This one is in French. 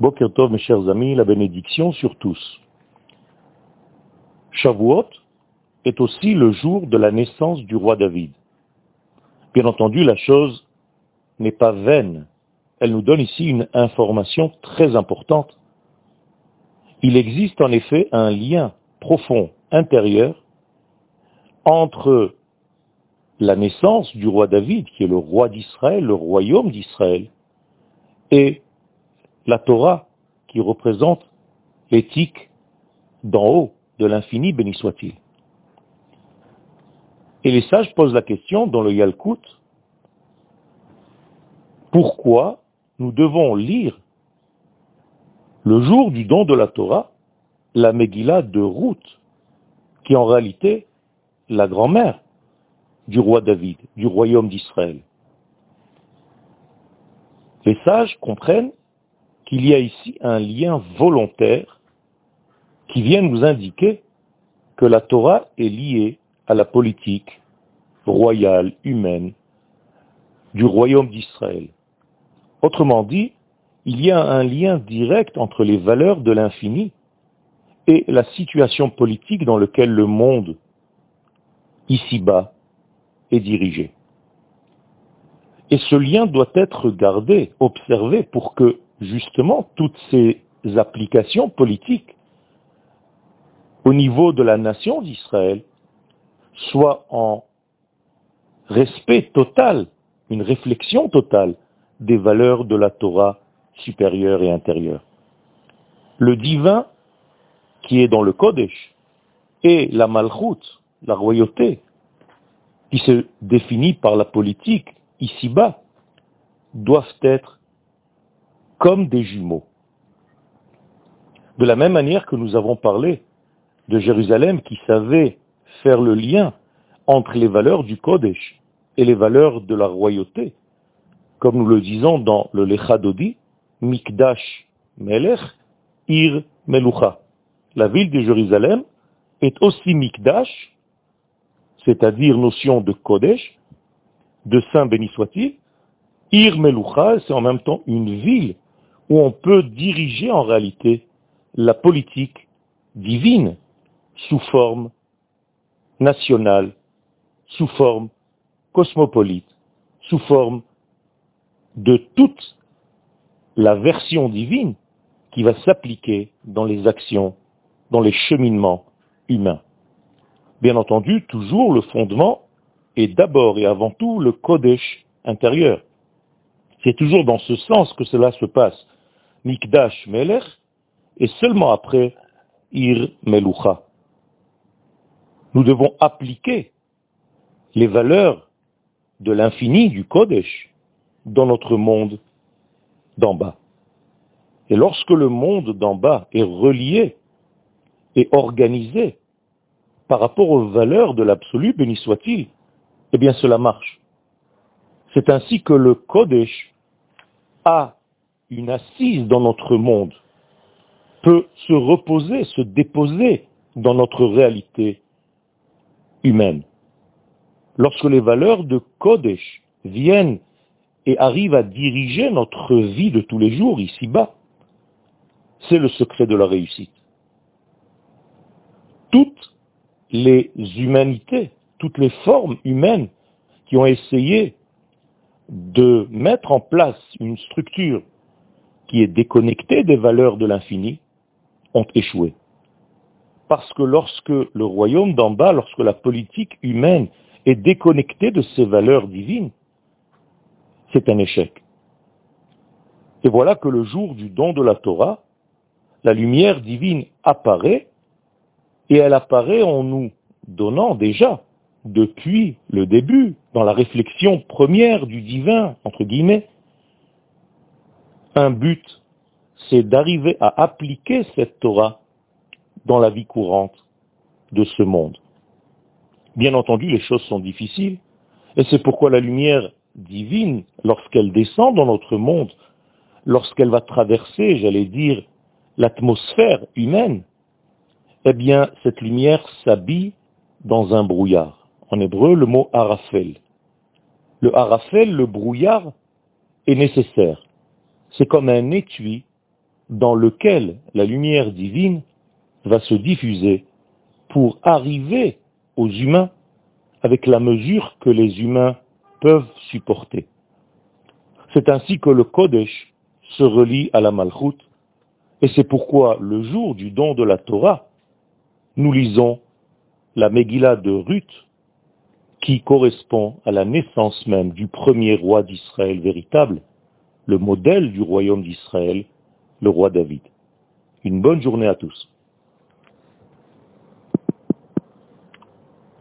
Boker Tov, mes chers amis, la bénédiction sur tous. Shavuot est aussi le jour de la naissance du roi David. Bien entendu, la chose n'est pas vaine. Elle nous donne ici une information très importante. Il existe en effet un lien profond intérieur entre la naissance du roi David, qui est le roi d'Israël, le royaume d'Israël, et la Torah, qui représente l'éthique d'en haut, de l'infini, béni soit-il. Et les sages posent la question dans le Yalkut, pourquoi nous devons lire le jour du don de la Torah, la Megillah de Ruth, qui est en réalité la grand-mère du roi David, du royaume d'Israël. Les sages comprennent qu'il y a ici un lien volontaire qui vient nous indiquer que la Torah est liée à la politique royale, humaine, du royaume d'Israël. Autrement dit, il y a un lien direct entre les valeurs de l'infini et la situation politique dans laquelle le monde, ici-bas, est dirigé. Et ce lien doit être gardé, observé, pour que, justement, toutes ces applications politiques au niveau de la nation d'Israël soient en respect total, une réflexion totale des valeurs de la Torah supérieure et intérieure. Le divin qui est dans le Kodesh et la Malchut, la royauté, qui se définit par la politique ici-bas, doivent être comme des jumeaux. De la même manière que nous avons parlé de Jérusalem qui savait faire le lien entre les valeurs du Kodesh et les valeurs de la royauté, comme nous le disons dans le Lechadodi, Mikdash Melech, Ir Melucha. La ville de Jérusalem est aussi Mikdash, c'est-à-dire notion de Kodesh, de saint béni soit-il, Ir Melucha, c'est en même temps une ville où on peut diriger en réalité la politique divine sous forme nationale, sous forme cosmopolite, sous forme de toute la version divine qui va s'appliquer dans les actions, dans les cheminements humains. Bien entendu, toujours le fondement est d'abord et avant tout le Kodesh intérieur. C'est toujours dans ce sens que cela se passe. Mikdash Melech, et seulement après Ir Melucha. Nous devons appliquer les valeurs de l'infini du Kodesh dans notre monde d'en bas. Et lorsque le monde d'en bas est relié et organisé par rapport aux valeurs de l'absolu, béni soit-il, eh bien cela marche. C'est ainsi que le Kodesh a une assise dans notre monde, peut se reposer, se déposer dans notre réalité humaine. Lorsque les valeurs de Kodesh viennent et arrivent à diriger notre vie de tous les jours ici-bas, c'est le secret de la réussite. Toutes les humanités, toutes les formes humaines qui ont essayé de mettre en place une structure qui est déconnectée des valeurs de l'infini, ont échoué. Parce que lorsque le royaume d'en bas, lorsque la politique humaine est déconnectée de ses valeurs divines, c'est un échec. Et voilà que le jour du don de la Torah, la lumière divine apparaît, et elle apparaît en nous donnant déjà, depuis le début, dans la réflexion première du divin, entre guillemets, un but, c'est d'arriver à appliquer cette Torah dans la vie courante de ce monde. Bien entendu, les choses sont difficiles, et c'est pourquoi la lumière divine, lorsqu'elle descend dans notre monde, lorsqu'elle va traverser, j'allais dire, l'atmosphère humaine, eh bien, cette lumière s'habille dans un brouillard. En hébreu, le mot arafel. Le arafel, le brouillard, est nécessaire. C'est comme un étui dans lequel la lumière divine va se diffuser pour arriver aux humains avec la mesure que les humains peuvent supporter. C'est ainsi que le Kodesh se relie à la Malchut, et c'est pourquoi le jour du don de la Torah, nous lisons la Megillah de Ruth, qui correspond à la naissance même du premier roi d'Israël véritable, le modèle du royaume d'Israël, le roi David. Une bonne journée à tous.